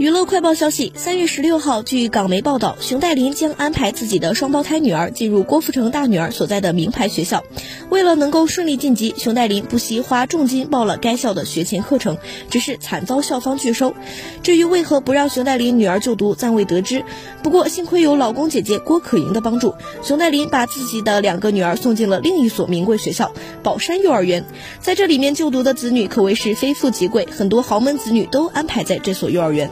娱乐快报消息三月十六号据港媒报道熊黛林将安排自己的双胞胎女儿进入郭富城大女儿所在的名牌学校。为了能够顺利晋级熊黛林不惜花重金报了该校的学前课程只是惨遭校方拒收。至于为何不让熊黛林女儿就读暂未得知。不过幸亏有老公姐姐郭可盈的帮助熊黛林把自己的两个女儿送进了另一所名贵学校宝山幼儿园。在这里面就读的子女可谓是非富即贵很多豪门子女都安排在这所幼儿园。